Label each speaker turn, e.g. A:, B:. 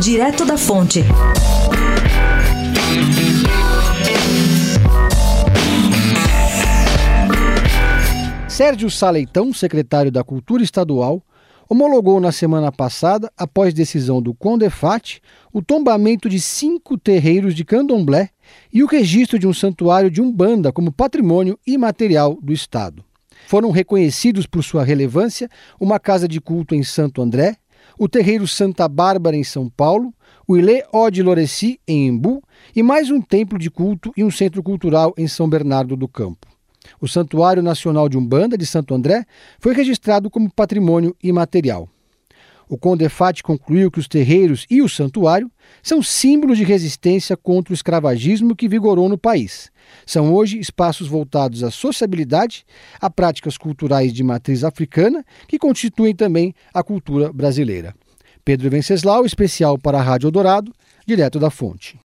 A: Direto da Fonte.
B: Sérgio Saleitão, secretário da Cultura Estadual, homologou na semana passada, após decisão do Condefat, o tombamento de cinco terreiros de candomblé e o registro de um santuário de Umbanda como patrimônio imaterial do Estado. Foram reconhecidos por sua relevância uma casa de culto em Santo André, o terreiro Santa Bárbara em São Paulo, o Ilê Ode Loreci em Embu e mais um templo de culto e um centro cultural em São Bernardo do Campo. O Santuário Nacional de Umbanda de Santo André foi registrado como patrimônio imaterial. O Condefat concluiu que os terreiros e o santuário são símbolos de resistência contra o escravagismo que vigorou no país. São hoje espaços voltados à sociabilidade, a práticas culturais de matriz africana, que constituem também a cultura brasileira. Pedro Venceslau, especial para a Rádio Dourado, direto da fonte.